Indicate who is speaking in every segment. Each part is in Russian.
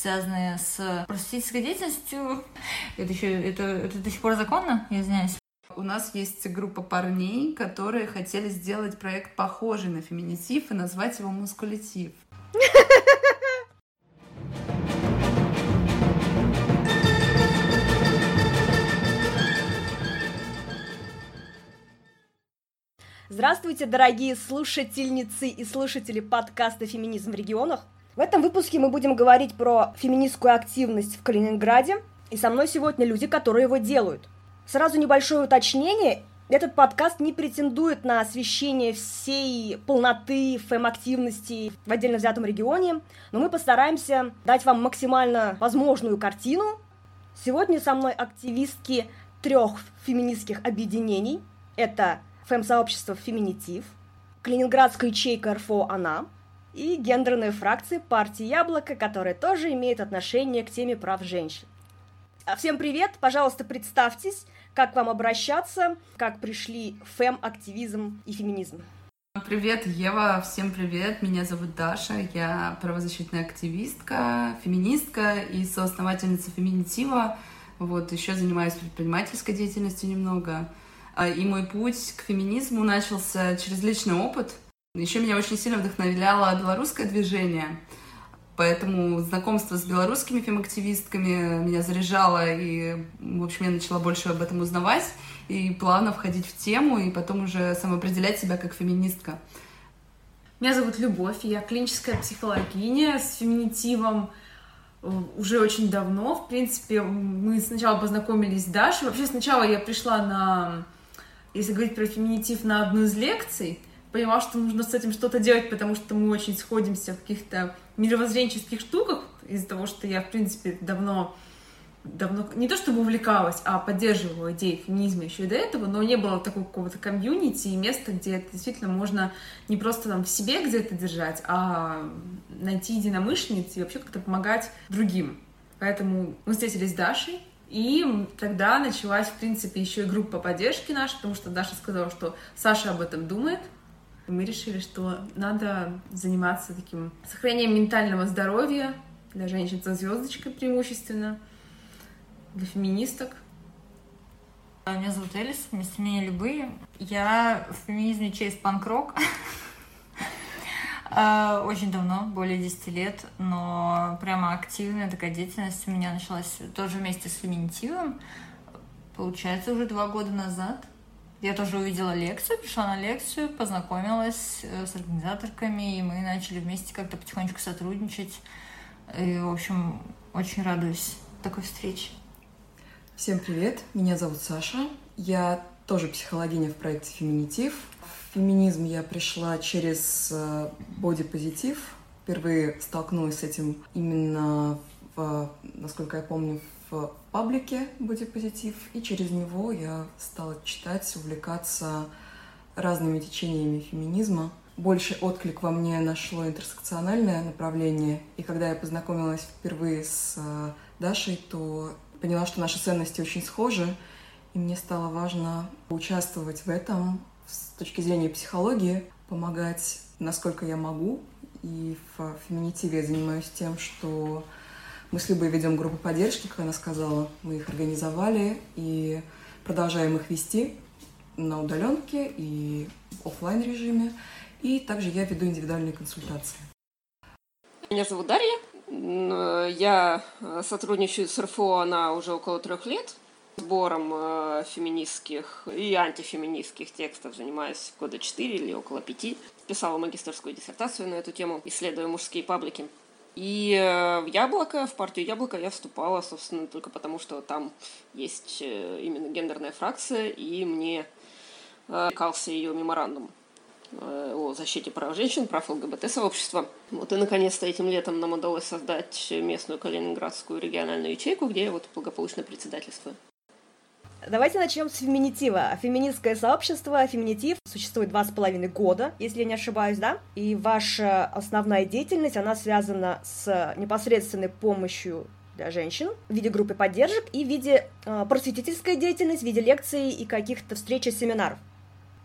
Speaker 1: связанные с просветительской деятельностью. Это еще это, это до сих пор законно, я извиняюсь.
Speaker 2: У нас есть группа парней, которые хотели сделать проект похожий на феминитив и назвать его мускулитив.
Speaker 3: Здравствуйте, дорогие слушательницы и слушатели подкаста «Феминизм в регионах». В этом выпуске мы будем говорить про феминистскую активность в Калининграде, и со мной сегодня люди, которые его делают. Сразу небольшое уточнение. Этот подкаст не претендует на освещение всей полноты фэм-активности в отдельно взятом регионе, но мы постараемся дать вам максимально возможную картину. Сегодня со мной активистки трех феминистских объединений. Это фэм-сообщество «Феминитив», Калининградская ячейка РФО «Она» и гендерные фракции партии «Яблоко», которые тоже имеют отношение к теме прав женщин. А, всем привет! Пожалуйста, представьтесь, как вам обращаться, как пришли фэм-активизм и феминизм.
Speaker 2: Привет, Ева, всем привет, меня зовут Даша, я правозащитная активистка, феминистка и соосновательница феминитива, вот, еще занимаюсь предпринимательской деятельностью немного, а, и мой путь к феминизму начался через личный опыт. Еще меня очень сильно вдохновляло белорусское движение. Поэтому знакомство с белорусскими фемактивистками меня заряжало, и, в общем, я начала больше об этом узнавать, и плавно входить в тему, и потом уже самоопределять себя как феминистка.
Speaker 4: Меня зовут Любовь, я клиническая психологиня с феминитивом э, уже очень давно. В принципе, мы сначала познакомились с Дашей. Вообще, сначала я пришла на если говорить про феминитив на одну из лекций, понимала, что нужно с этим что-то делать, потому что мы очень сходимся в каких-то мировоззренческих штуках, из-за того, что я, в принципе, давно давно, не то чтобы увлекалась, а поддерживала идеи феминизма еще и до этого, но не было такого какого-то комьюнити и места, где это действительно можно не просто там в себе где-то держать, а найти единомышленниц и вообще как-то помогать другим. Поэтому мы встретились с Дашей, и тогда началась, в принципе, еще и группа поддержки наша, потому что Даша сказала, что Саша об этом думает. И мы решили, что надо заниматься таким сохранением ментального здоровья для женщин со звездочкой преимущественно, для феминисток.
Speaker 1: Меня зовут Элис, вместо меня любые. Я в феминизме через панк-рок. А, очень давно, более 10 лет, но прямо активная такая деятельность у меня началась тоже вместе с феминитивом. Получается, уже два года назад. Я тоже увидела лекцию, пришла на лекцию, познакомилась э, с организаторками, и мы начали вместе как-то потихонечку сотрудничать. И, в общем, очень радуюсь такой встрече.
Speaker 5: Всем привет, меня зовут Саша. Я тоже психологиня в проекте «Феминитив» феминизм я пришла через бодипозитив. Впервые столкнулась с этим именно, в, насколько я помню, в паблике бодипозитив. И через него я стала читать, увлекаться разными течениями феминизма. Больше отклик во мне нашло интерсекциональное направление. И когда я познакомилась впервые с э, Дашей, то поняла, что наши ценности очень схожи. И мне стало важно участвовать в этом, с точки зрения психологии помогать, насколько я могу. И в феминитиве я занимаюсь тем, что мы с Любой ведем группы поддержки, как она сказала. Мы их организовали и продолжаем их вести на удаленке и офлайн режиме. И также я веду индивидуальные консультации.
Speaker 6: Меня зовут Дарья. Я сотрудничаю с РФО, она уже около трех лет сбором э, феминистских и антифеминистских текстов занимаюсь года четыре или около пяти. Писала магистрскую диссертацию на эту тему, исследуя мужские паблики. И э, в Яблоко, в партию Яблоко я вступала, собственно, только потому, что там есть э, именно гендерная фракция, и мне э, кался ее меморандум э, о защите прав женщин, прав ЛГБТ-сообщества. Вот и, наконец-то, этим летом нам удалось создать местную калининградскую региональную ячейку, где я вот благополучно председательствую.
Speaker 3: Давайте начнем с феминитива. Феминистское сообщество, феминитив, существует два с половиной года, если я не ошибаюсь, да? И ваша основная деятельность, она связана с непосредственной помощью для женщин в виде группы поддержек и в виде э, просветительской деятельности, в виде лекций и каких-то встреч и семинаров.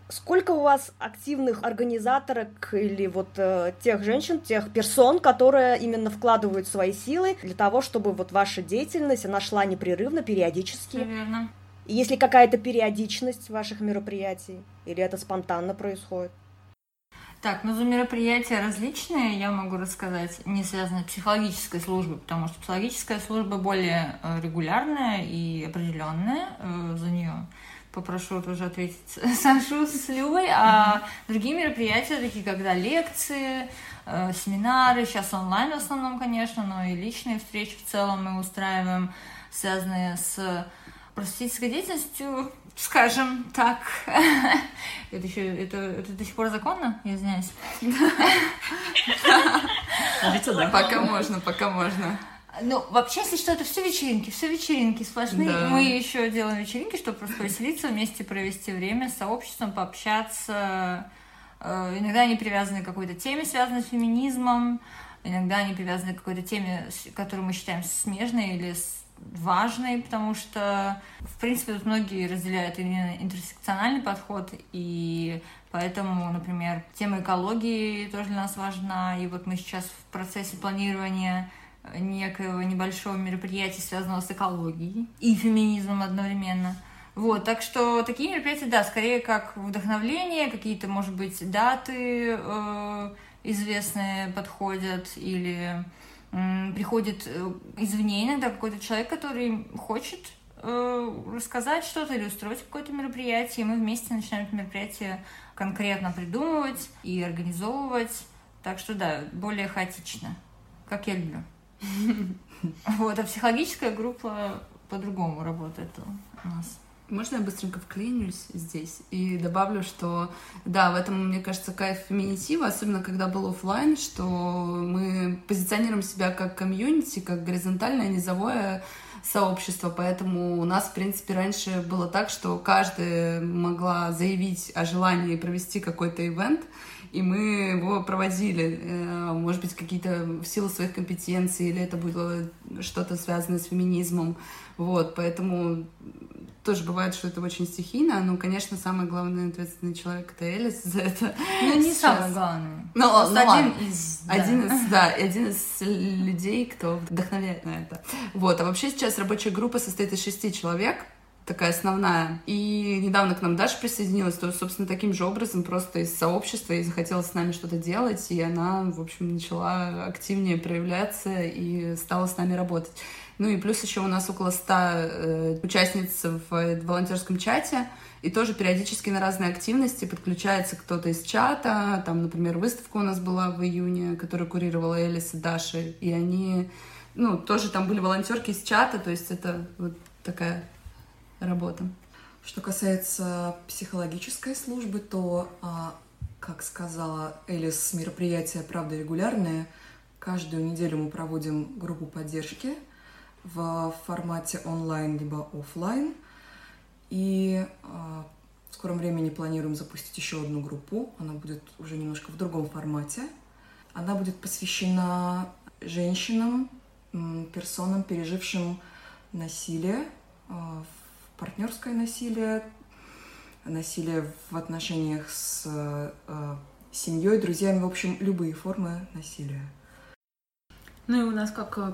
Speaker 3: Сколько у вас активных организаторок или вот э, тех женщин, тех персон, которые именно вкладывают свои силы для того, чтобы вот ваша деятельность, она шла непрерывно, периодически?
Speaker 1: Наверное.
Speaker 3: Есть ли какая-то периодичность ваших мероприятий? Или это спонтанно происходит?
Speaker 1: Так, ну за мероприятия различные я могу рассказать, не связанные с психологической службой, потому что психологическая служба более э, регулярная и определенная э, за нее. Попрошу тоже ответить Сашу с Любой. А другие мероприятия, такие как да, лекции, э, семинары, сейчас онлайн в основном, конечно, но и личные встречи в целом мы устраиваем, связанные с просветительской деятельностью, скажем так. это еще, это, это до сих пор законно? Я извиняюсь.
Speaker 2: Пока можно, пока можно.
Speaker 1: Ну, вообще, если что, это все вечеринки, все вечеринки сплошные. Да. Мы еще делаем вечеринки, чтобы просто повеселиться, вместе провести время с сообществом, пообщаться. Э, иногда они привязаны к какой-то теме, связанной с феминизмом. Иногда они привязаны к какой-то теме, которую мы считаем смежной или важной, потому что, в принципе, тут многие разделяют именно интерсекциональный подход, и поэтому, например, тема экологии тоже для нас важна, и вот мы сейчас в процессе планирования некоего небольшого мероприятия, связанного с экологией и феминизмом одновременно. Вот, так что такие мероприятия, да, скорее как вдохновление, какие-то, может быть, даты э, известные подходят или приходит э, извне иногда какой-то человек, который хочет э, рассказать что-то или устроить какое-то мероприятие, и мы вместе начинаем это мероприятие конкретно придумывать и организовывать. Так что да, более хаотично, как я люблю. Вот, а психологическая группа по-другому работает у нас.
Speaker 2: Можно я быстренько вклинюсь здесь и добавлю, что да, в этом, мне кажется, кайф феминитива, особенно когда был офлайн, что мы позиционируем себя как комьюнити, как горизонтальное низовое сообщество, поэтому у нас, в принципе, раньше было так, что каждая могла заявить о желании провести какой-то ивент, и мы его проводили, э, может быть, какие-то в силу своих компетенций, или это было что-то связанное с феминизмом, вот, поэтому тоже бывает, что это очень стихийно, но, конечно, самый главный ответственный человек это Элис за это.
Speaker 1: Ну, не Сейчас. самый главный.
Speaker 2: Ну, ну один ладно. из... Да. Один из, да, один из людей, кто вдохновляет на это. Вот, а вообще сейчас рабочая группа состоит из шести человек, такая основная. И недавно к нам Даша присоединилась, то, собственно, таким же образом, просто из сообщества, и захотела с нами что-то делать, и она, в общем, начала активнее проявляться и стала с нами работать. Ну и плюс еще у нас около 100 э, участниц в волонтерском чате, и тоже периодически на разные активности подключается кто-то из чата. Там, например, выставка у нас была в июне, которую курировала Элис и Даша, и они, ну, тоже там были волонтерки из чата, то есть это вот такая работа.
Speaker 5: Что касается психологической службы, то, а, как сказала Элис, мероприятия, правда, регулярные. Каждую неделю мы проводим группу поддержки – в формате онлайн либо офлайн. И а, в скором времени планируем запустить еще одну группу. Она будет уже немножко в другом формате. Она будет посвящена женщинам, персонам, пережившим насилие, а, партнерское насилие, насилие в отношениях с а, семьей, друзьями, в общем, любые формы насилия.
Speaker 4: Ну и у нас как э,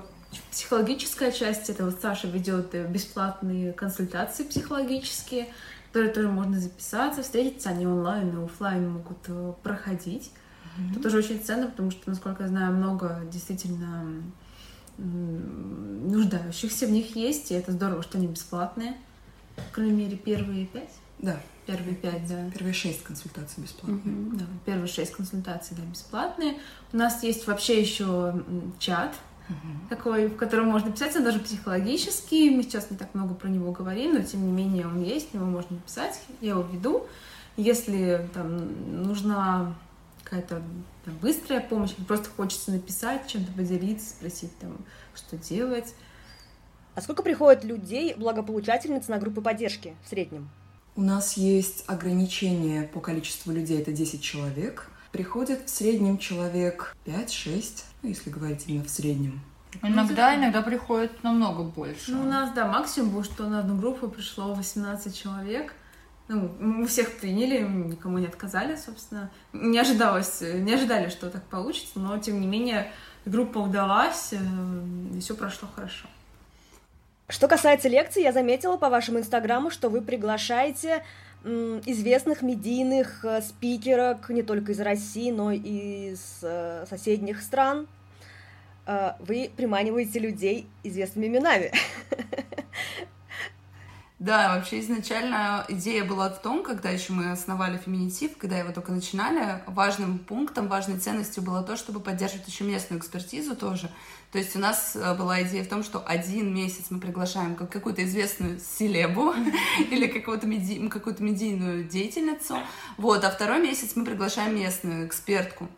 Speaker 4: Психологическая часть, это вот Саша ведет э, бесплатные консультации психологические, которые тоже можно записаться, встретиться, они онлайн и офлайн могут э, проходить. Mm-hmm. Это тоже очень ценно, потому что, насколько я знаю, много действительно нуждающихся в них есть, и это здорово, что они бесплатные. По крайней мере, первые пять.
Speaker 5: Да.
Speaker 4: Первые пять, да.
Speaker 5: Первые шесть консультаций бесплатные.
Speaker 4: Угу, да, первые шесть консультаций, да, бесплатные. У нас есть вообще еще чат, uh-huh. такой, в котором можно писать, он даже психологический. Мы сейчас не так много про него говорим, но тем не менее он есть, в него можно писать. Я его веду. Если там нужна какая-то там, быстрая помощь, просто хочется написать, чем-то поделиться, спросить там, что делать.
Speaker 3: А сколько приходит людей, благополучательниц на группы поддержки в среднем?
Speaker 5: У нас есть ограничение по количеству людей, это 10 человек. Приходит в среднем человек 5-6, ну, если говорить именно в среднем.
Speaker 1: Иногда, иногда приходит намного больше.
Speaker 4: Ну, у нас, да, максимум был, что на одну группу пришло 18 человек. ну, мы всех приняли, никому не отказали, собственно. Не ожидалось, не ожидали, что так получится, но, тем не менее, группа удалась, и все прошло хорошо.
Speaker 3: Что касается лекций, я заметила по вашему инстаграму, что вы приглашаете известных медийных э, спикерок не только из России, но и из э, соседних стран. Э, вы приманиваете людей известными именами.
Speaker 2: Да, вообще изначально идея была в том, когда еще мы основали феминитив, когда его только начинали, важным пунктом, важной ценностью было то, чтобы поддерживать еще местную экспертизу тоже. То есть у нас э, была идея в том, что один месяц мы приглашаем какую-то известную селебу или какую-то меди... какую медийную деятельницу, вот, а второй месяц мы приглашаем местную экспертку.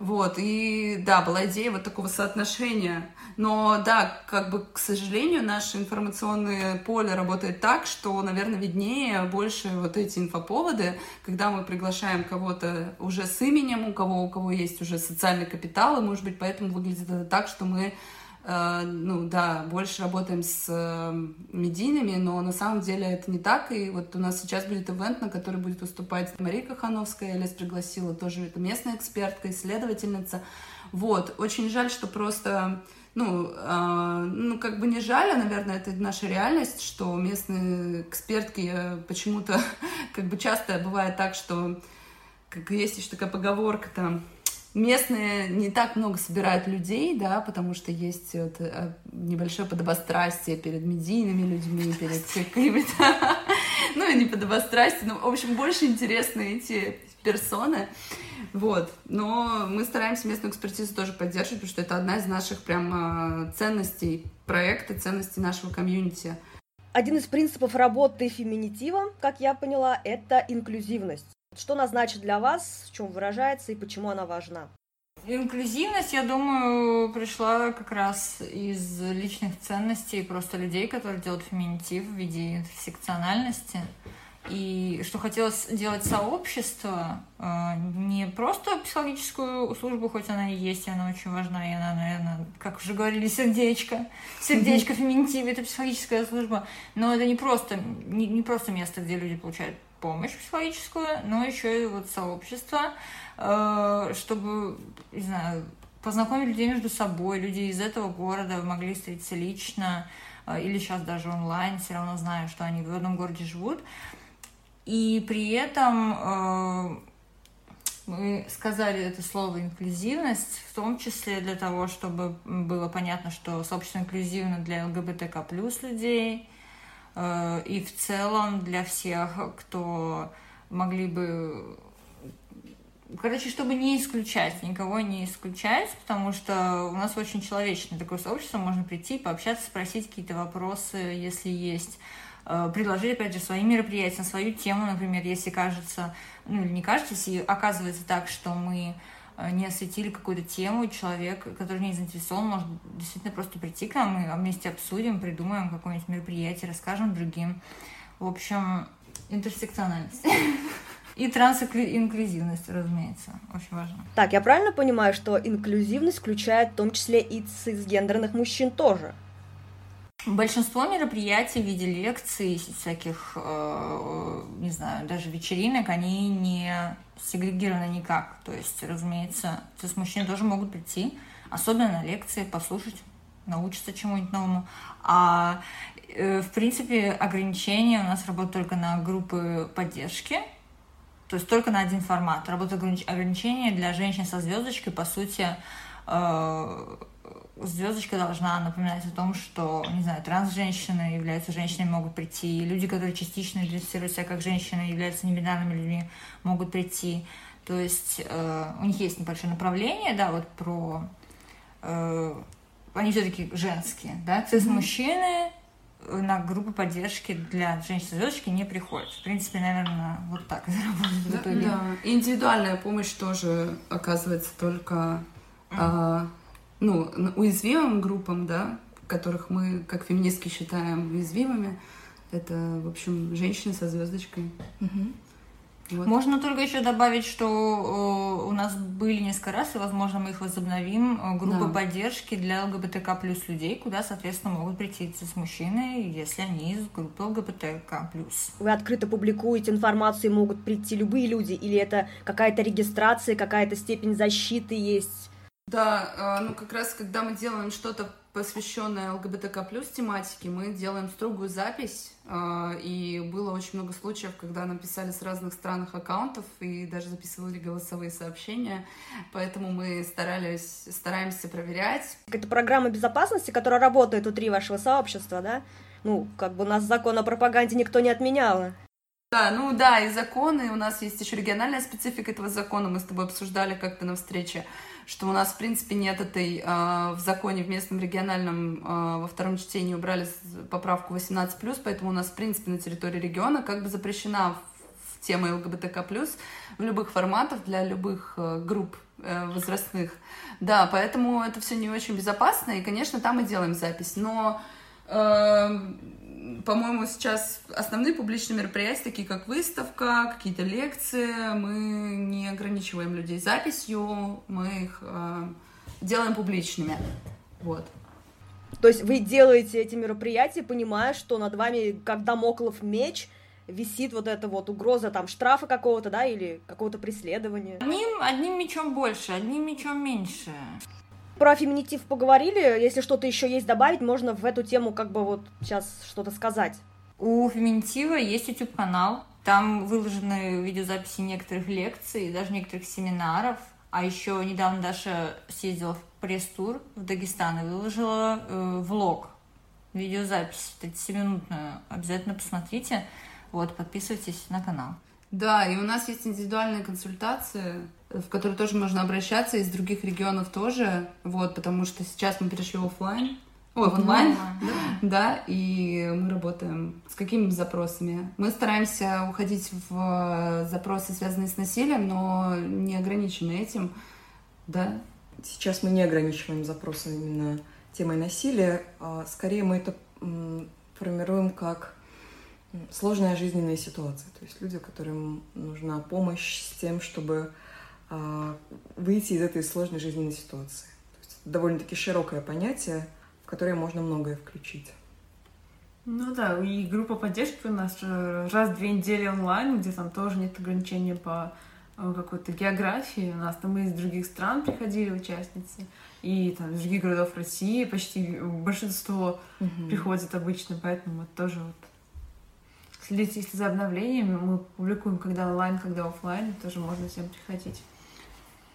Speaker 2: Вот, и да, была идея вот такого соотношения. Но да, как бы, к сожалению, наше информационное поле работает так, что, наверное, виднее больше вот эти инфоповоды, когда мы приглашаем кого-то уже с именем, у кого, у кого есть уже социальный капитал, и, может быть, поэтому выглядит это так, что мы ну да, больше работаем с э, медийными, но на самом деле это не так. И вот у нас сейчас будет ивент, на который будет выступать Мария Кахановская, Лес пригласила, тоже это местная экспертка, исследовательница. Вот, очень жаль, что просто ну, э, ну, как бы не жаль, а, наверное, это наша реальность, что местные экспертки почему-то, как бы часто бывает так, что, как есть еще такая поговорка там, местные не так много собирают людей, да, потому что есть вот э, небольшое подобострастие перед медийными людьми, перед какими-то, ну, не подобострастие, но, в общем, больше интересны эти персоны, вот, но мы стараемся местную экспертизу тоже поддерживать, потому что это одна из наших прям э, ценностей проекта, ценностей нашего комьюнити.
Speaker 3: Один из принципов работы феминитива, как я поняла, это инклюзивность. Что она значит для вас, в чем выражается и почему она важна?
Speaker 1: Инклюзивность, я думаю, пришла как раз из личных ценностей просто людей, которые делают феминитив в виде интерсекциональности. И что хотелось делать сообщество, э, не просто психологическую службу, хоть она и есть, и она очень важна, и она, наверное, как уже говорили, сердечко. Сердечко феминитив — это психологическая служба. Но это не просто, не, не просто место, где люди получают помощь психологическую, но еще и вот сообщество, э, чтобы, не знаю, познакомить людей между собой, люди из этого города могли встретиться лично э, или сейчас даже онлайн, все равно знаю, что они в одном городе живут. И при этом э, мы сказали это слово инклюзивность, в том числе для того, чтобы было понятно, что сообщество инклюзивно для ЛГБТК плюс людей, и в целом для всех, кто могли бы Короче, чтобы не исключать, никого не исключать, потому что у нас очень человечное такое сообщество, можно прийти, пообщаться, спросить какие-то вопросы, если есть, э, предложить, опять же, свои мероприятия, свою тему, например, если кажется, ну или не кажется, если оказывается так, что мы Э, не осветили какую-то тему, человек, который не заинтересован, может действительно просто прийти к нам, и вместе обсудим, придумаем какое-нибудь мероприятие, расскажем другим. В общем, интерсекциональность. И трансинклюзивность, разумеется, очень важно.
Speaker 3: Так, я правильно понимаю, что инклюзивность включает в том числе и цисгендерных мужчин тоже?
Speaker 1: Большинство мероприятий в виде лекций, всяких, э, не знаю, даже вечеринок, они не сегрегированы никак. То есть, разумеется, цис-мужчины тоже могут прийти, особенно на лекции, послушать, научиться чему-нибудь новому. А, э, в принципе, ограничения у нас работают только на группы поддержки, то есть только на один формат. Работают ограничения для женщин со звездочкой, по сути, э, звездочка должна напоминать о том, что, не знаю, транс-женщины являются женщинами, могут прийти, люди, которые частично идентифицируют себя как женщины, являются небинарными людьми, могут прийти. То есть э, у них есть небольшое направление, да, вот про... Э, они все-таки женские, да, то есть mm-hmm. мужчины на группы поддержки для женщин звездочки не приходят. В принципе, наверное, вот так это работает в итоге.
Speaker 2: Да, индивидуальная помощь тоже оказывается только mm-hmm ну, уязвимым группам, да, которых мы, как феминистки, считаем уязвимыми, это, в общем, женщины со звездочкой.
Speaker 1: Угу. Вот. Можно только еще добавить, что у нас были несколько раз, и, возможно, мы их возобновим, э, группы да. поддержки для ЛГБТК плюс людей, куда, соответственно, могут прийти с мужчины, если они из группы ЛГБТК плюс.
Speaker 3: Вы открыто публикуете информацию, могут прийти любые люди, или это какая-то регистрация, какая-то степень защиты есть?
Speaker 2: Да, а, ну как раз когда мы делаем что-то посвященное ЛГБТК плюс тематике, мы делаем строгую запись, а, и было очень много случаев, когда нам писали с разных странных аккаунтов и даже записывали голосовые сообщения, поэтому мы старались, стараемся проверять.
Speaker 3: Это программа безопасности, которая работает внутри вашего сообщества, да? Ну, как бы у нас закон о пропаганде никто не отменял.
Speaker 2: Да, ну да, и законы, у нас есть еще региональная специфика этого закона, мы с тобой обсуждали как-то на встрече, что у нас, в принципе, нет этой э, в законе, в местном региональном э, во втором чтении убрали поправку 18+, поэтому у нас, в принципе, на территории региона как бы запрещена тема ЛГБТК+, в любых форматах, для любых э, групп э, возрастных. Да, поэтому это все не очень безопасно, и, конечно, там мы делаем запись, но... По-моему, сейчас основные публичные мероприятия, такие как выставка, какие-то лекции, мы не ограничиваем людей записью, мы их э, делаем публичными. Вот.
Speaker 3: То есть вы делаете эти мероприятия, понимая, что над вами, как домоклов меч, висит вот эта вот угроза там штрафа какого-то, да, или какого-то преследования.
Speaker 1: Одним, одним мечом больше, одним мечом меньше
Speaker 3: про феминитив поговорили. Если что-то еще есть добавить, можно в эту тему как бы вот сейчас что-то сказать.
Speaker 1: У феминитива есть YouTube канал. Там выложены видеозаписи некоторых лекций, даже некоторых семинаров. А еще недавно Даша съездила в пресс-тур в Дагестан и выложила э, влог, видеозапись 30-минутную. Обязательно посмотрите. Вот, подписывайтесь на канал.
Speaker 2: Да, и у нас есть индивидуальные консультации, в которые тоже можно обращаться, из других регионов тоже, вот, потому что сейчас мы перешли в офлайн, Ой, в онлайн, да. да, и мы работаем с какими запросами? Мы стараемся уходить в запросы, связанные с насилием, но не ограничены этим, да.
Speaker 5: Сейчас мы не ограничиваем запросы именно темой насилия, а скорее мы это формируем как сложная жизненная ситуация. То есть люди, которым нужна помощь с тем, чтобы а, выйти из этой сложной жизненной ситуации. То есть довольно-таки широкое понятие, в которое можно многое включить.
Speaker 4: Ну да, и группа поддержки у нас раз в две недели онлайн, где там тоже нет ограничений по э, какой-то географии. У нас там из других стран приходили участницы, и там из других городов России почти большинство угу. приходит обычно, поэтому вот тоже вот следите если за обновлениями. Мы публикуем когда онлайн, когда офлайн. Тоже можно всем приходить.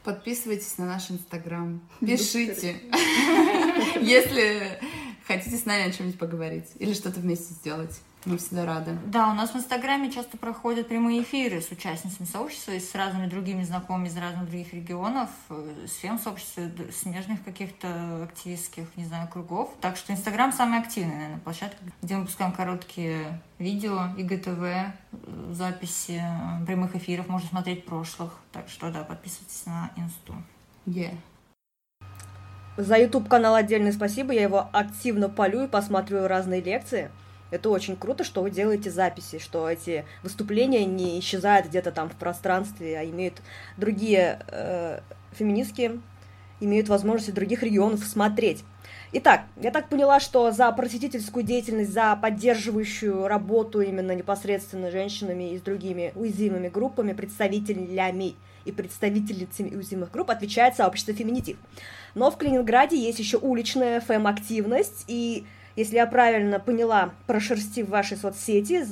Speaker 2: Подписывайтесь на наш инстаграм. Пишите, если хотите с нами о чем-нибудь поговорить или что-то вместе сделать. Мы всегда рады.
Speaker 1: Да, у нас в Инстаграме часто проходят прямые эфиры с участницами сообщества и с разными другими знакомыми из разных других регионов, э, с фем-сообщества, смежных каких-то активистских, не знаю, кругов. Так что Инстаграм самый активный, наверное, площадка, где мы выпускаем короткие видео, ИГТВ, э, записи э, прямых эфиров, можно смотреть прошлых. Так что, да, подписывайтесь на Инсту.
Speaker 2: Yeah.
Speaker 3: За YouTube канал отдельное спасибо, я его активно полю и посматриваю разные лекции. Это очень круто, что вы делаете записи, что эти выступления не исчезают где-то там в пространстве, а имеют другие э, феминистки, имеют возможность других регионов смотреть. Итак, я так поняла, что за просветительскую деятельность, за поддерживающую работу именно непосредственно женщинами и с другими уязвимыми группами, представителями и представительницами уязвимых групп отвечает сообщество «Феминитив». Но в Калининграде есть еще уличная фэм-активность, и если я правильно поняла, прошерстив ваши соцсети,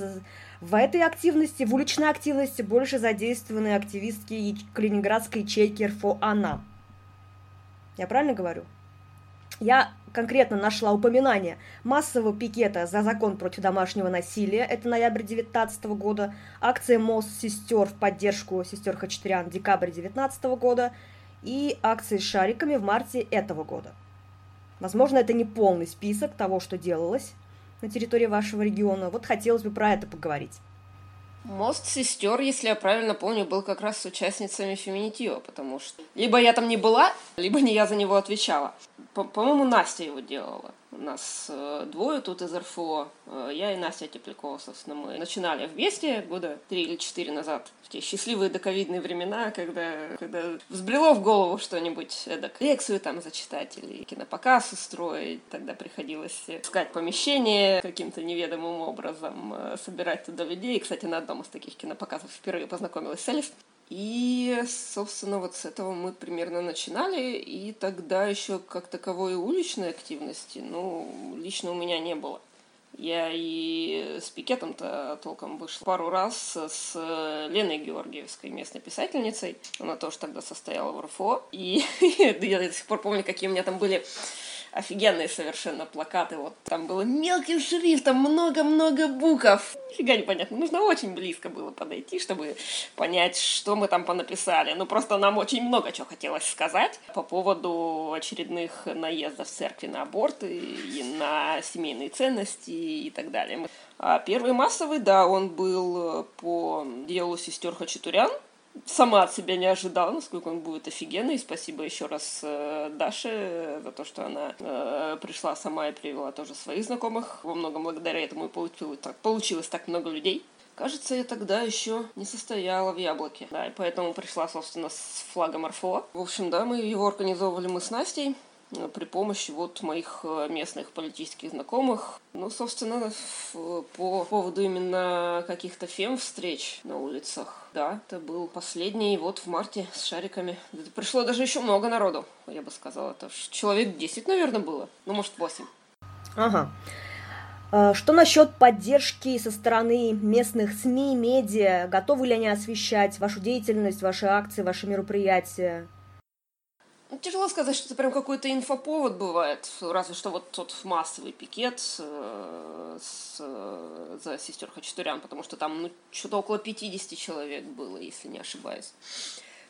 Speaker 3: в этой активности, в уличной активности больше задействованы активистки калининградской ячейки РФО «Она». Я правильно говорю? Я конкретно нашла упоминание массового пикета за закон против домашнего насилия, это ноябрь 2019 года, акция МОЗ сестер в поддержку сестер Хачатурян декабрь 2019 года и акции с шариками в марте этого года. Возможно, это не полный список того, что делалось на территории вашего региона. Вот хотелось бы про это поговорить.
Speaker 6: Мост сестер, если я правильно помню, был как раз с участницами феминитива, потому что либо я там не была, либо не я за него отвечала. По-моему, Настя его делала. У нас э, двое тут из РФО. Э, я и Настя Теплякова, собственно, мы начинали вместе года три или четыре назад. В те счастливые доковидные времена, когда, когда взбрело в голову что-нибудь, эдак, лекцию там зачитать или кинопоказ устроить. Тогда приходилось искать помещение каким-то неведомым образом, э, собирать туда людей. Кстати, на одном из таких кинопоказов впервые познакомилась с Элис. И, собственно, вот с этого мы примерно начинали, и тогда еще как таковой уличной активности, ну, лично у меня не было. Я и с пикетом-то толком вышла пару раз с Леной Георгиевской, местной писательницей. Она тоже тогда состояла в РФО. И я до сих пор помню, какие у меня там были офигенные совершенно плакаты. Вот там было мелким шрифтом много-много букв. Нифига непонятно. Нужно очень близко было подойти, чтобы понять, что мы там понаписали. Ну, просто нам очень много чего хотелось сказать по поводу очередных наездов церкви на аборты и на семейные ценности и так далее. А первый массовый, да, он был по делу сестер Хачатурян, сама от себя не ожидала, насколько он будет офигенный. Спасибо еще раз э, Даше за то, что она э, пришла сама и привела тоже своих знакомых. Во многом благодаря этому и получилось так, получилось так много людей. Кажется, я тогда еще не состояла в яблоке. Да, и поэтому пришла, собственно, с флагом РФО. В общем, да, мы его организовывали мы с Настей при помощи вот моих э, местных политических знакомых. Ну, собственно, по поводу именно каких-то фем-встреч на улицах. Да, это был последний вот в марте с шариками. Это пришло даже еще много народу, я бы сказала. Это человек 10, наверное, было. Ну, может, 8.
Speaker 3: Ага. А, что насчет поддержки со стороны местных СМИ, медиа? Готовы ли они освещать вашу деятельность, ваши акции, ваши мероприятия?
Speaker 6: Ну, тяжело сказать, что это прям какой-то инфоповод бывает. Разве что вот тот массовый пикет э, с, э, за сестер Хачатурян, потому что там ну, что-то около 50 человек было, если не ошибаюсь,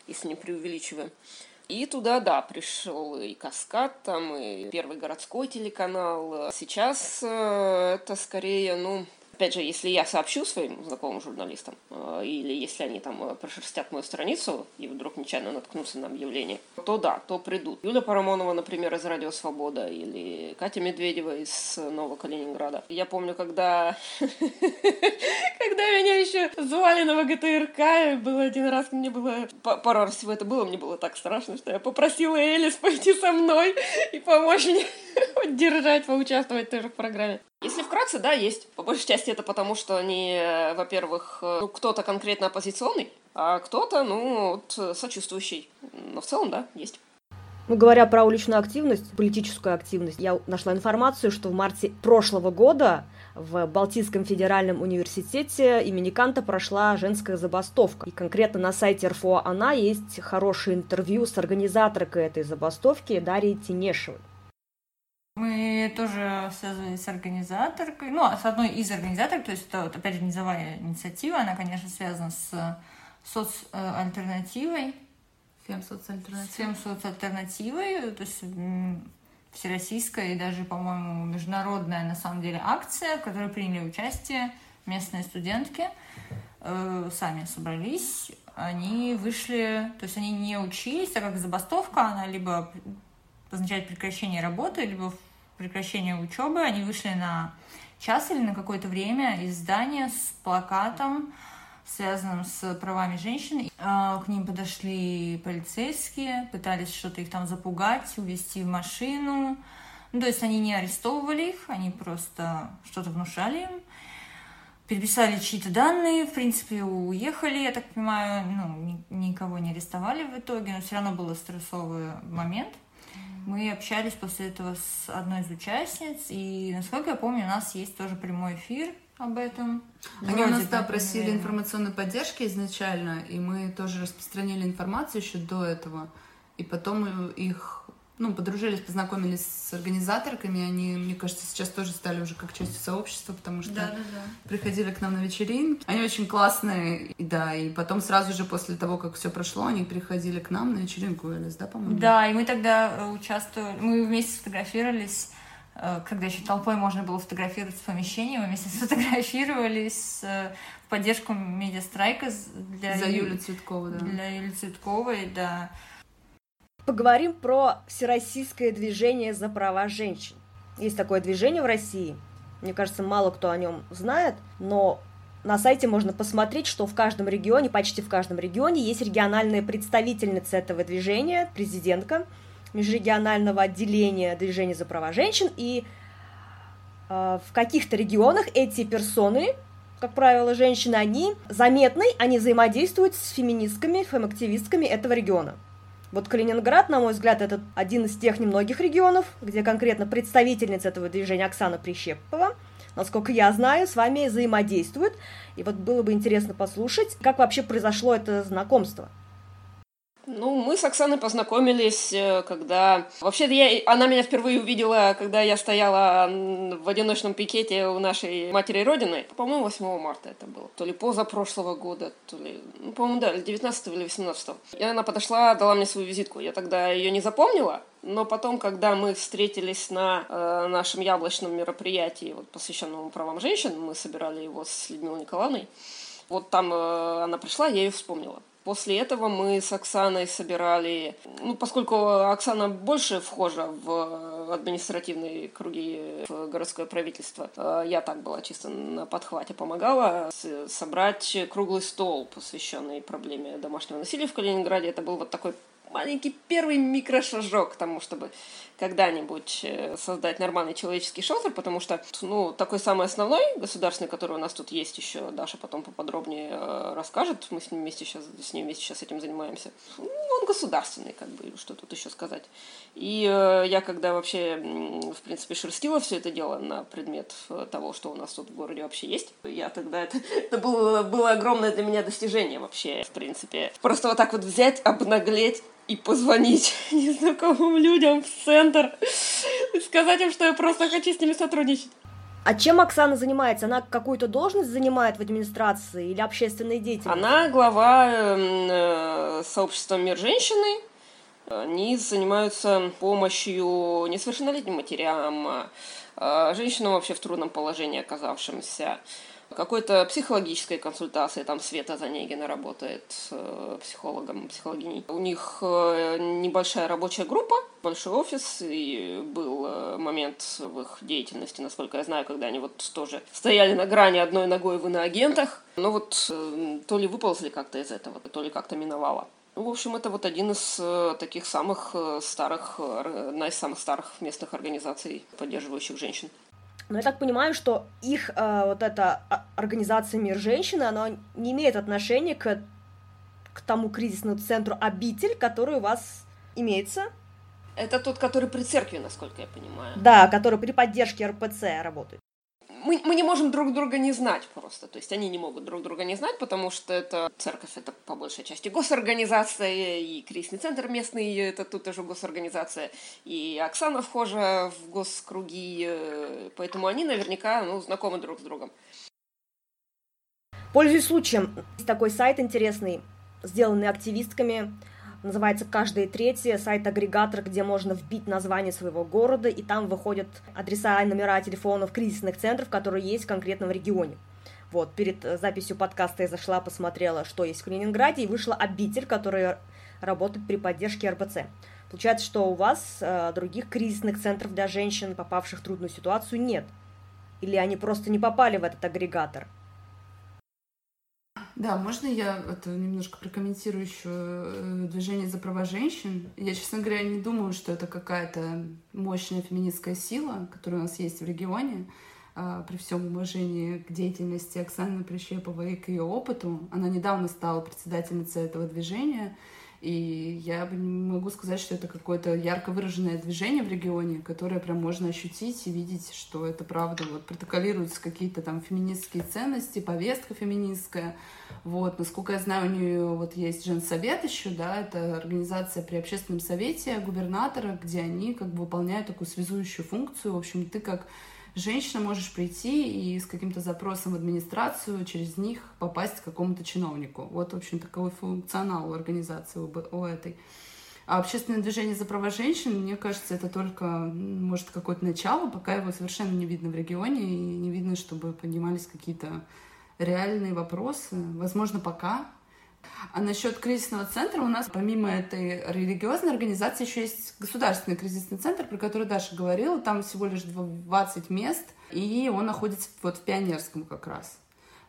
Speaker 6: если не преувеличиваем. И туда, да, пришел и Каскад, там, и Первый городской телеканал. Сейчас э, это скорее, ну, Опять же, если я сообщу своим знакомым журналистам, э, или если они там э, прошерстят мою страницу и вдруг нечаянно наткнутся на объявление, то да, то придут. Юля Парамонова, например, из «Радио Свобода», или Катя Медведева из Нового Калининграда. Я помню, когда, когда меня еще звали на ВГТРК, был один раз, мне было... Пару раз всего это было, мне было так страшно, что я попросила Элис пойти со мной и помочь мне держать, поучаствовать тоже в программе. Если вкратце, да, есть. По большей части это потому, что они, э, во-первых, э, ну, кто-то конкретно оппозиционный, а кто-то, ну, вот, сочувствующий. Но в целом, да, есть.
Speaker 3: Ну, говоря про уличную активность, политическую активность, я нашла информацию, что в марте прошлого года в Балтийском федеральном университете имени Канта прошла женская забастовка. И конкретно на сайте РФО она есть хорошее интервью с организаторкой этой забастовки Дарьей Тенешевой.
Speaker 1: Мы тоже связаны с организаторкой, ну, с одной из организаторов, то есть это, вот, опять же, низовая инициатива, она, конечно, связана с соцальтернативой.
Speaker 2: Фем-соцальтернативой.
Speaker 1: Фем-соцальтернативой, то есть всероссийская и даже, по-моему, международная, на самом деле, акция, в которой приняли участие местные студентки, э, сами собрались, они вышли, то есть они не учились, так как забастовка, она либо означает прекращение работы, либо прекращение учебы. Они вышли на час или на какое-то время из здания с плакатом, связанным с правами женщин. А, к ним подошли полицейские, пытались что-то их там запугать, увести в машину. Ну, то есть они не арестовывали их, они просто что-то внушали им. Переписали чьи-то данные, в принципе, уехали, я так понимаю, ну, никого не арестовали в итоге, но все равно был стрессовый момент. Мы общались после этого с одной из участниц, и, насколько я помню, у нас есть тоже прямой эфир об этом.
Speaker 2: Они Вроде у нас, да, просили информационной поддержки изначально, и мы тоже распространили информацию еще до этого, и потом их ну, подружились, познакомились с организаторками, они, мне кажется, сейчас тоже стали уже как частью сообщества, потому что
Speaker 1: да, да, да.
Speaker 2: приходили к нам на вечеринки. Они очень классные, и да, и потом сразу же после того, как все прошло, они приходили к нам на вечеринку Элис, да, по-моему?
Speaker 1: Да, и мы тогда э, участвовали, мы вместе сфотографировались э, когда еще толпой можно было фотографировать в помещении, мы вместе сфотографировались э, в поддержку медиастрайка
Speaker 2: для, За Юли Цветковой, да.
Speaker 1: Для Юли Цветковой, да.
Speaker 3: Поговорим про всероссийское движение за права женщин. Есть такое движение в России. Мне кажется, мало кто о нем знает, но на сайте можно посмотреть, что в каждом регионе, почти в каждом регионе, есть региональная представительница этого движения, президентка межрегионального отделения движения за права женщин, и э, в каких-то регионах эти персоны, как правило, женщины, они заметны, они взаимодействуют с феминистками, фем-активистками этого региона. Вот Калининград, на мой взгляд, это один из тех немногих регионов, где конкретно представительница этого движения Оксана Прищепова – насколько я знаю, с вами взаимодействуют. И вот было бы интересно послушать, как вообще произошло это знакомство.
Speaker 6: Ну, мы с Оксаной познакомились, э, когда... Вообще, я... она меня впервые увидела, когда я стояла в одиночном пикете у нашей матери Родины. По-моему, 8 марта это было. То ли позапрошлого года, то ли... Ну, по-моему, да, 19 или 18. И она подошла, дала мне свою визитку. Я тогда ее не запомнила, но потом, когда мы встретились на э, нашем яблочном мероприятии, вот, посвященном правам женщин, мы собирали его с Людмилой Николаевной, вот там э, она пришла, я ее вспомнила. После этого мы с Оксаной собирали, ну, поскольку Оксана больше вхожа в административные круги в городское правительство, э, я так была чисто на подхвате помогала собрать круглый стол, посвященный проблеме домашнего насилия в Калининграде. Это был вот такой маленький первый микрошажок к тому, чтобы когда-нибудь э, создать нормальный человеческий шелтер, потому что, ну, такой самый основной государственный, который у нас тут есть еще, Даша потом поподробнее э, расскажет, мы с ним вместе сейчас, с ним вместе сейчас этим занимаемся. Ну, он государственный, как бы, что тут еще сказать. И э, я когда вообще, в принципе, шерстила все это дело на предмет того, что у нас тут в городе вообще есть, я тогда, это, это было, было огромное для меня достижение вообще, в принципе. Просто вот так вот взять, обнаглеть и позвонить незнакомым людям в центр и сказать им, что я просто хочу с ними сотрудничать.
Speaker 3: А чем Оксана занимается? Она какую-то должность занимает в администрации или общественной деятельности?
Speaker 6: Она глава эм, э, сообщества «Мир женщины». Они занимаются помощью несовершеннолетним матерям, э, женщинам вообще в трудном положении оказавшимся, какой-то психологической консультации, там Света Занегина работает э, психологом, психологиней. У них э, небольшая рабочая группа, большой офис, и был э, момент в их деятельности, насколько я знаю, когда они вот тоже стояли на грани одной ногой в иноагентах. Но вот то ли выползли как-то из этого, то ли как-то миновало. Ну, в общем, это вот один из таких самых старых, одна из самых старых местных организаций, поддерживающих женщин.
Speaker 3: Но я так понимаю, что их э, вот эта а, организация «Мир женщины», она не имеет отношения к, к тому кризисному центру «Обитель», который у вас имеется.
Speaker 6: Это тот, который при церкви, насколько я понимаю.
Speaker 3: Да, который при поддержке РПЦ работает
Speaker 6: мы, мы не можем друг друга не знать просто. То есть они не могут друг друга не знать, потому что это церковь, это по большей части госорганизация, и крестный центр местный, это тут тоже госорганизация, и Оксана вхожа в госкруги, э, поэтому они наверняка ну, знакомы друг с другом.
Speaker 3: Пользуясь случаем, есть такой сайт интересный, сделанный активистками, называется «Каждое третье», сайт-агрегатор, где можно вбить название своего города, и там выходят адреса и номера телефонов кризисных центров, которые есть в конкретном регионе. Вот, перед э, записью подкаста я зашла, посмотрела, что есть в Калининграде, и вышла обитель, которая работает при поддержке РБЦ. Получается, что у вас э, других кризисных центров для женщин, попавших в трудную ситуацию, нет. Или они просто не попали в этот агрегатор.
Speaker 2: Да, можно я это немножко прокомментирую еще э, движение за права женщин? Я, честно говоря, не думаю, что это какая-то мощная феминистская сила, которая у нас есть в регионе. А, при всем уважении к деятельности Оксаны Прищеповой и к ее опыту. Она недавно стала председательницей этого движения. И я могу сказать, что это какое-то ярко выраженное движение в регионе, которое прям можно ощутить и видеть, что это правда. Вот протоколируются какие-то там феминистские ценности, повестка феминистская. Вот, насколько я знаю, у нее вот есть женсовет еще, да, это организация при общественном совете губернатора, где они как бы выполняют такую связующую функцию. В общем, ты как женщина можешь прийти и с каким-то запросом в администрацию через них попасть к какому-то чиновнику. Вот, в общем, такой функционал у организации у этой. А общественное движение за права женщин, мне кажется, это только, может, какое-то начало, пока его совершенно не видно в регионе, и не видно, чтобы поднимались какие-то реальные вопросы. Возможно, пока, А насчет кризисного центра у нас помимо этой религиозной организации еще есть государственный кризисный центр, про который Даша говорила. Там всего лишь 20 мест, и он находится вот в Пионерском как раз.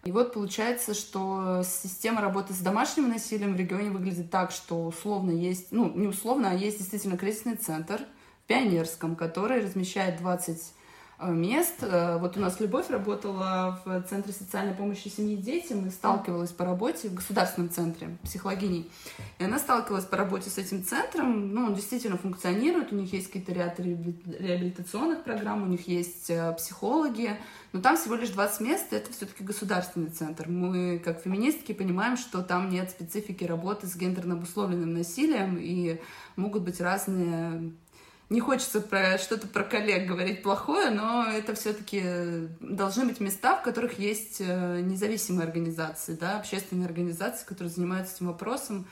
Speaker 2: И вот получается, что система работы с домашним насилием в регионе выглядит так, что условно есть, ну не условно, а есть действительно кризисный центр в Пионерском, который размещает 20 Э, мест. Э, вот у нас Любовь работала в Центре социальной помощи семьи и детям и сталкивалась по работе в государственном центре психологиней. И она сталкивалась по работе с этим центром. Ну, он действительно функционирует, у них есть какие-то ряд реабилитационных программ, у них есть э, психологи, но там всего лишь 20 мест, это все-таки государственный центр. Мы, как феминистки, понимаем, что там нет специфики работы с гендерно обусловленным насилием, и могут быть разные не хочется про что-то про коллег говорить плохое, но это все-таки должны быть места, в которых есть э, независимые организации, да, общественные организации, которые занимаются этим вопросом.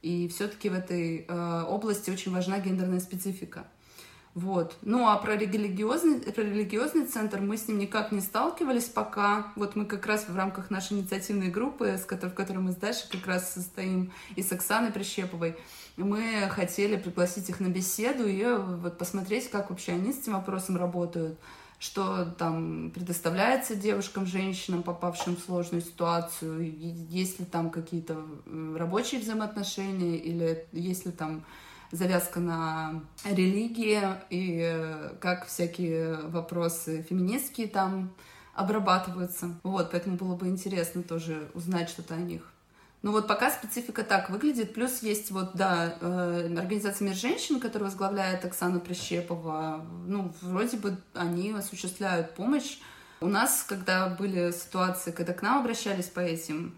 Speaker 2: И все-таки в этой э, области очень важна гендерная специфика. Вот. Ну а про религиозный, про религиозный центр мы с ним никак не сталкивались пока. Вот мы как раз в рамках нашей инициативной группы, с которой, в которой мы с Дашей как раз состоим, и с Оксаной Прищеповой, мы хотели пригласить их на беседу и вот посмотреть, как вообще они с этим вопросом работают, что там предоставляется девушкам, женщинам, попавшим в сложную ситуацию, есть ли там какие-то рабочие взаимоотношения или есть ли там завязка на религии и э, как всякие вопросы феминистские там обрабатываются. Вот, поэтому было бы интересно тоже узнать что-то о них. Ну вот пока специфика так выглядит. Плюс есть вот, да, э, организация «Мир женщин», которую возглавляет Оксана Прищепова. Ну, вроде бы они осуществляют помощь. У нас, когда были ситуации, когда к нам обращались по этим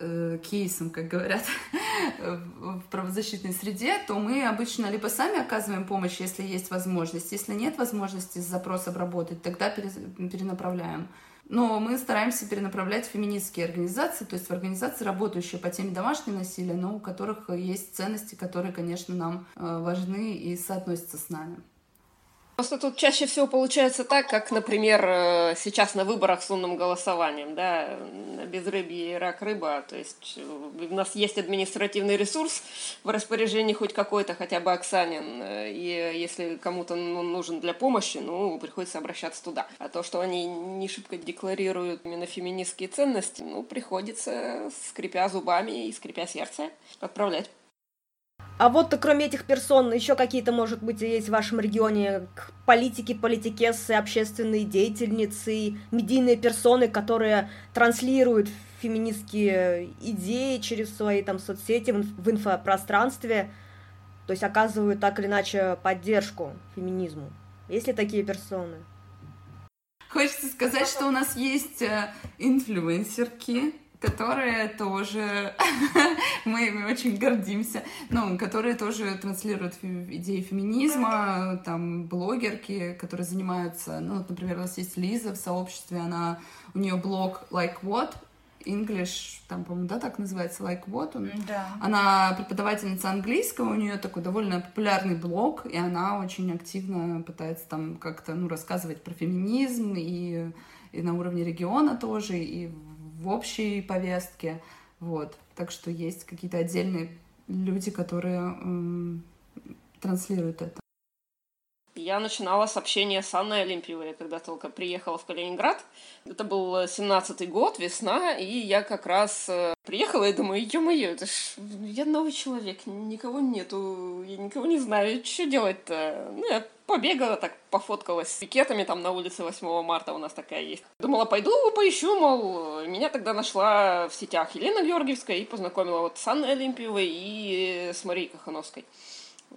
Speaker 2: э, кейсам, как говорят, в правозащитной среде, то мы обычно либо сами оказываем помощь, если есть возможность. Если нет возможности запрос обработать, тогда перенаправляем. Но мы стараемся перенаправлять феминистские организации, то есть в организации, работающие по теме домашнего насилия, но у которых есть ценности, которые, конечно, нам э, важны и соотносятся с нами.
Speaker 6: Просто тут чаще всего получается так, как, например, э, сейчас на выборах с умным голосованием, да, безрыбье и рак рыба, то есть э, у нас есть административный ресурс в распоряжении хоть какой-то, хотя бы Оксанин, э, и если кому-то ну, нужен для помощи, ну, приходится обращаться туда. А то, что они не шибко декларируют именно феминистские ценности, ну, приходится, скрипя зубами и скрипя сердце, отправлять.
Speaker 3: А вот кроме этих персон, еще какие-то, может быть, есть в вашем регионе политики, политикесы, общественные деятельницы, медийные персоны, которые транслируют феминистские идеи через свои там соцсети в инфопространстве, то есть оказывают так или иначе поддержку феминизму. Есть ли такие персоны?
Speaker 2: Хочется сказать, что у нас есть э, инфлюенсерки, которые тоже мы, мы очень гордимся, ну, которые тоже транслируют идеи феминизма, там блогерки, которые занимаются, ну, вот, например, у нас есть Лиза в сообществе, она у нее блог Like What, English, там, по-моему, да, так называется, Like What он.
Speaker 1: Да.
Speaker 2: Она преподавательница английского, у нее такой довольно популярный блог, и она очень активно пытается там как-то, ну, рассказывать про феминизм и, и на уровне региона тоже, и в общей повестке. Вот. Так что есть какие-то отдельные люди, которые транслируют это.
Speaker 6: Я начинала с общения с Анной Олимпиевой, когда только приехала в Калининград. Это был семнадцатый год, весна, и я как раз э, приехала и думаю, ё-моё, это ж я новый человек, никого нету, я никого не знаю, что делать-то? Ну, я побегала так, пофоткалась с пикетами там на улице 8 марта у нас такая есть. Думала, пойду поищу, мол, меня тогда нашла в сетях Елена Георгиевская и познакомила вот с Анной Олимпиевой и с Марией Кахановской.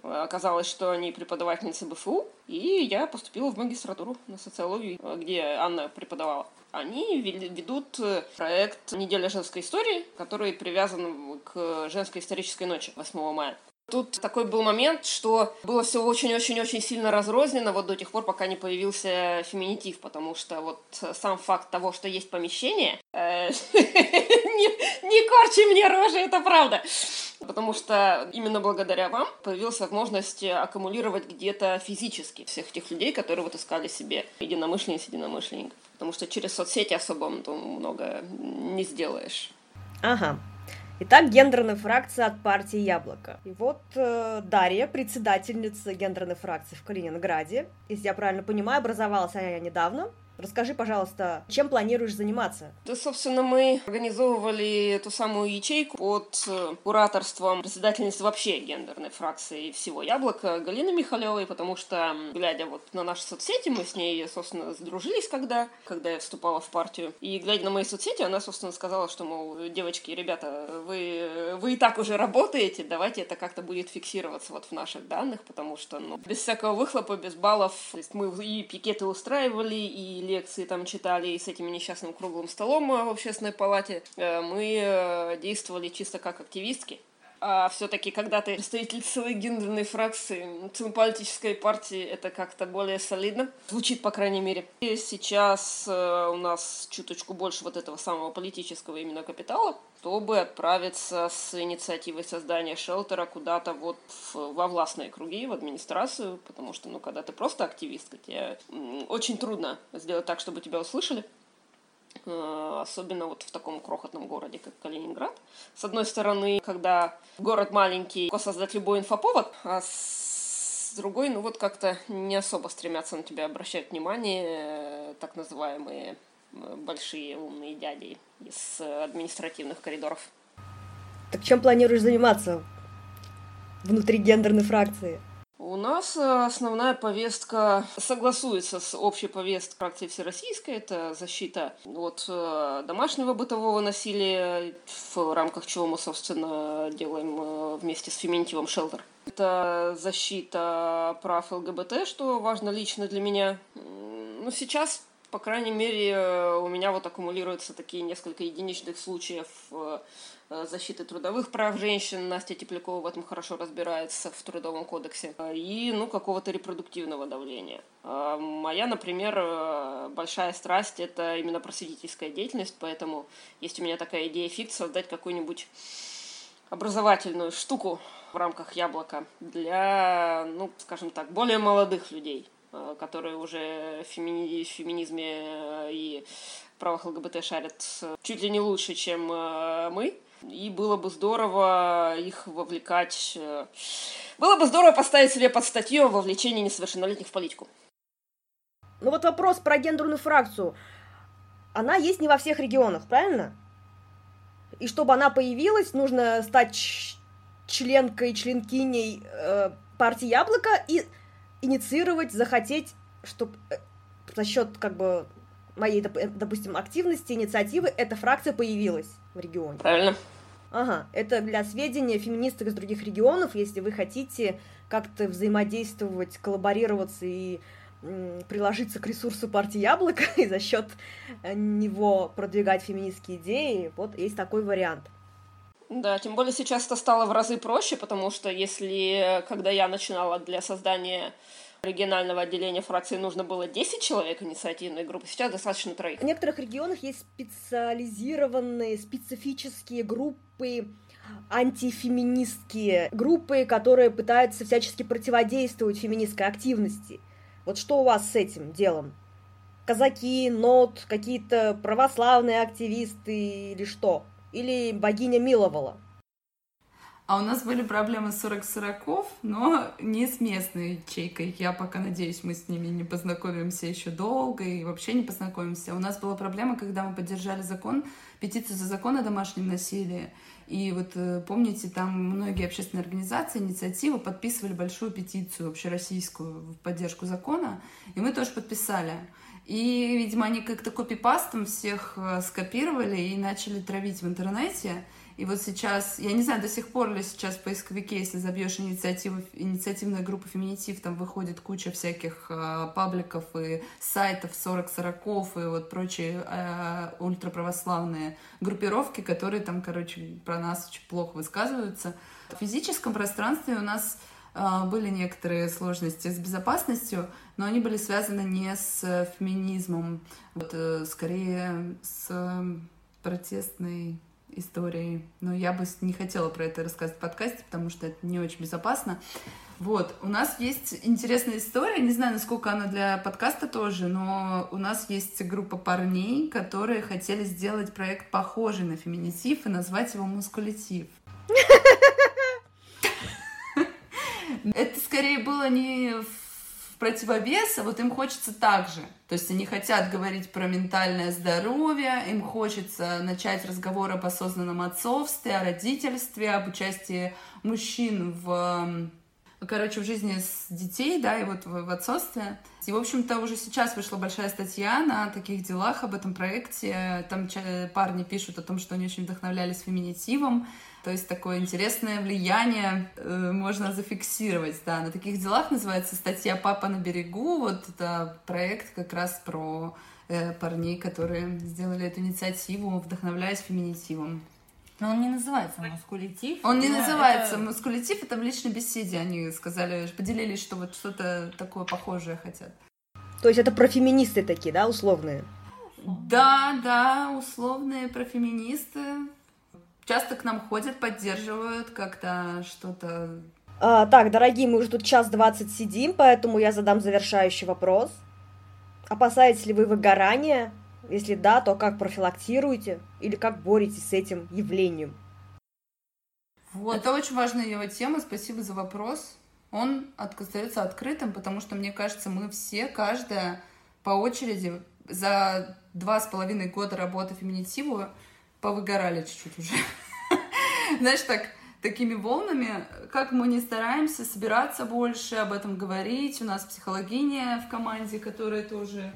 Speaker 6: Оказалось, что они преподавательницы БФУ, и я поступила в магистратуру на социологию, где Анна преподавала. Они ведут проект «Неделя женской истории», который привязан к женской исторической ночи 8 мая. Тут такой был момент, что было все очень-очень-очень сильно разрознено вот до тех пор, пока не появился феминитив, потому что вот сам факт того, что есть помещение, э, не корчи мне рожи, это правда. Потому что именно благодаря вам появилась возможность аккумулировать где-то физически всех тех людей, которые вот искали себе единомышленниц, единомышленников. Потому что через соцсети особо много не сделаешь.
Speaker 3: Ага. Итак, гендерная фракция от партии «Яблоко». И вот э, Дарья, председательница гендерной фракции в Калининграде, если я правильно понимаю, образовалась она недавно, Расскажи, пожалуйста, чем планируешь заниматься?
Speaker 6: Да, собственно, мы организовывали эту самую ячейку под э, кураторством председательницы вообще гендерной фракции всего Яблока Галины Михалевой, потому что, глядя вот на наши соцсети, мы с ней, собственно, сдружились когда, когда я вступала в партию. И глядя на мои соцсети, она, собственно, сказала, что, мол, девочки ребята, вы, вы и так уже работаете, давайте это как-то будет фиксироваться вот в наших данных, потому что, ну, без всякого выхлопа, без баллов, то есть мы и пикеты устраивали, и лекции там читали и с этим несчастным круглым столом э, в общественной палате, э, мы э, действовали чисто как активистки. А все-таки, когда ты представитель целой гендерной фракции национально-политической партии, это как-то более солидно. Звучит, по крайней мере. И сейчас э, у нас чуточку больше вот этого самого политического именно капитала, чтобы отправиться с инициативой создания шелтера куда-то вот в, во властные круги, в администрацию, потому что, ну, когда ты просто активистка, тебе очень трудно сделать так, чтобы тебя услышали. Э, особенно вот в таком крохотном городе, как Калининград. С одной стороны, когда город маленький, создать любой инфоповод, а с другой, ну вот как-то не особо стремятся на тебя обращать внимание э, так называемые э, большие умные дяди из административных коридоров.
Speaker 3: Так чем планируешь заниматься внутри гендерной фракции?
Speaker 6: У нас э, основная повестка согласуется с общей повесткой фракции Всероссийской. Это защита от э, домашнего бытового насилия, в рамках чего мы, собственно, делаем э, вместе с Феминитивом Шелтер. Это защита прав ЛГБТ, что важно лично для меня. Ну, сейчас по крайней мере, у меня вот аккумулируются такие несколько единичных случаев защиты трудовых прав женщин. Настя Теплякова в этом хорошо разбирается в Трудовом кодексе. И, ну, какого-то репродуктивного давления. А моя, например, э, большая страсть – это именно просветительская деятельность, поэтому есть у меня такая идея фикс создать какую-нибудь образовательную штуку в рамках яблока для, ну, скажем так, более молодых людей Э, которые уже в, фемини... феминизме э, и правах ЛГБТ шарят чуть ли не лучше, чем э, мы. И было бы здорово их вовлекать... Было бы здорово поставить себе под статью о вовлечении несовершеннолетних в политику.
Speaker 3: Ну вот вопрос про гендерную фракцию. Она есть не во всех регионах, правильно? И чтобы она появилась, нужно стать членкой, членкиней э, партии Яблоко и инициировать, захотеть, чтобы э, за счет как бы моей, э, допустим, активности, инициативы эта фракция появилась в регионе.
Speaker 6: Правильно.
Speaker 3: Ага, это для сведения феминисток из других регионов, если вы хотите как-то взаимодействовать, коллаборироваться и приложиться к ресурсу партии Яблоко и за счет э, него продвигать феминистские идеи, вот есть такой вариант.
Speaker 6: Да, тем более сейчас это стало в разы проще, потому что если, когда я начинала для создания регионального отделения фракции нужно было 10 человек инициативной группы, сейчас достаточно троих.
Speaker 3: В некоторых регионах есть специализированные, специфические группы, антифеминистские группы, которые пытаются всячески противодействовать феминистской активности. Вот что у вас с этим делом? Казаки, нот, какие-то православные активисты или что? или богиня миловала?
Speaker 2: А у нас были проблемы с 40 сороков, но не с местной ячейкой. Я пока надеюсь, мы с ними не познакомимся еще долго и вообще не познакомимся. У нас была проблема, когда мы поддержали закон, петицию за закон о домашнем насилии. И вот э, помните, там многие общественные организации, инициативы подписывали большую петицию общероссийскую в поддержку закона, и мы тоже подписали. И, видимо, они как-то копипастом всех э, скопировали и начали травить в интернете. И вот сейчас, я не знаю, до сих пор ли сейчас в поисковике, если забьешь инициативу, инициативная группа «Феминитив», там выходит куча всяких э, пабликов и сайтов 40-40 и вот прочие э, ультраправославные группировки, которые там, короче, про нас очень плохо высказываются. В физическом пространстве у нас а, были некоторые сложности с безопасностью, но они были связаны не с феминизмом, вот, э, скорее с протестной историей. Но я бы не хотела про это рассказывать в подкасте, потому что это не очень безопасно. Вот, у нас есть интересная история, не знаю, насколько она для подкаста тоже, но у нас есть группа парней, которые хотели сделать проект похожий на феминитив и назвать его мускулитив. Это скорее было не в противовес, а вот им хочется так же. То есть они хотят говорить про ментальное здоровье, им хочется начать разговор об осознанном отцовстве, о родительстве, об участии мужчин в короче, в жизни с детей, да, и вот в, в отцовстве. И, в общем-то, уже сейчас вышла большая статья на таких делах об этом проекте. Там парни пишут о том, что они очень вдохновлялись феминитивом. То есть такое интересное влияние э, можно зафиксировать, да. На таких делах называется статья «Папа на берегу». Вот это проект как раз про э, парней, которые сделали эту инициативу, вдохновляясь феминитивом.
Speaker 1: Но он не называется мускулитив.
Speaker 2: Он не называется это... мускулитив, это в личной беседе они сказали, поделились, что вот что-то такое похожее хотят.
Speaker 3: То есть это про феминисты такие, да, условные?
Speaker 2: Да, да, условные про феминисты. Часто к нам ходят, поддерживают как-то что-то.
Speaker 3: А, так, дорогие, мы уже тут час двадцать сидим, поэтому я задам завершающий вопрос. Опасаетесь ли вы выгорания если да, то как профилактируете или как боретесь с этим явлением?
Speaker 2: Вот. Это очень важная его тема. Спасибо за вопрос. Он остается открытым, потому что, мне кажется, мы все, каждая по очереди за два с половиной года работы феминитиву повыгорали чуть-чуть уже. Знаешь, так, такими волнами, как мы не стараемся собираться больше, об этом говорить. У нас психологиня в команде, которая тоже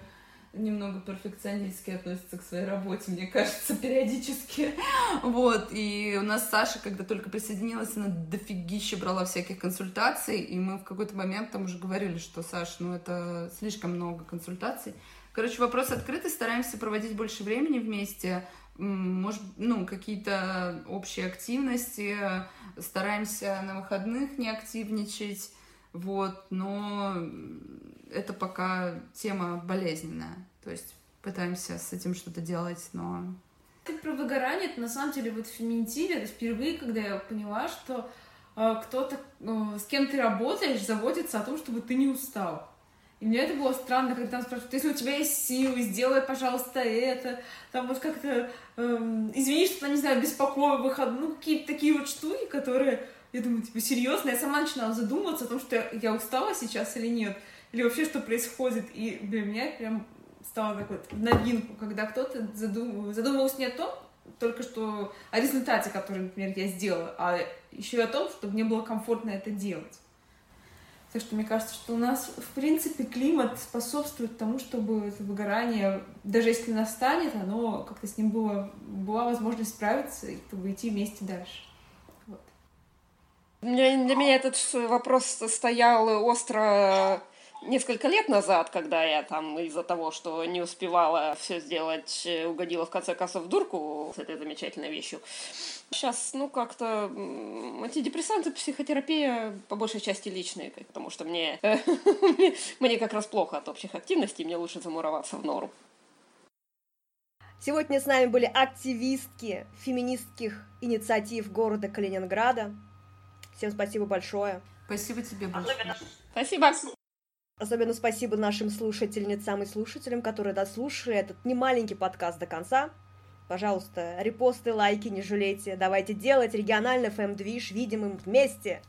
Speaker 2: немного перфекционистски относится к своей работе, мне кажется, периодически. Вот, и у нас Саша, когда только присоединилась, она дофигища брала всяких консультаций, и мы в какой-то момент там уже говорили, что, Саш, ну это слишком много консультаций. Короче, вопрос открытый, стараемся проводить больше времени вместе, может, ну, какие-то общие активности, стараемся на выходных не активничать, вот, но это пока тема болезненная. То есть пытаемся с этим что-то делать, но...
Speaker 4: Как про выгорание, это на самом деле вот в феминитиве, это впервые, когда я поняла, что э, кто-то, э, с кем ты работаешь, заботится о том, чтобы ты не устал. И мне это было странно, когда там спрашивают, если у тебя есть силы, сделай, пожалуйста, это, там вот как-то, эм, извини, что, не знаю, беспокою выход, ну, какие-то такие вот штуки, которые, я думаю, типа, серьезно, я сама начинала задумываться о том, что я, я устала сейчас или нет или вообще что происходит. И для меня прям стало такой в новинку, когда кто-то задум... задумывался не о том, только что о результате, который, например, я сделала, а еще и о том, чтобы мне было комфортно это делать. Так что мне кажется, что у нас, в принципе, климат способствует тому, чтобы это выгорание, даже если настанет, оно как-то с ним было, была возможность справиться и чтобы идти вместе дальше. Вот.
Speaker 6: Для, для меня этот вопрос стоял остро несколько лет назад, когда я там из-за того, что не успевала все сделать, э, угодила в конце концов в дурку с этой замечательной вещью. Сейчас, ну, как-то антидепрессанты, психотерапия по большей части личные, потому что мне, мне как раз плохо от общих активностей, мне лучше замуроваться в нору.
Speaker 3: Сегодня с нами были активистки феминистских инициатив города Калининграда. Всем спасибо большое.
Speaker 2: Спасибо тебе большое.
Speaker 6: Спасибо.
Speaker 3: Особенно спасибо нашим слушательницам и слушателям, которые дослушали этот немаленький подкаст до конца. Пожалуйста, репосты, лайки не жалейте. Давайте делать региональный фэм-движ видимым вместе.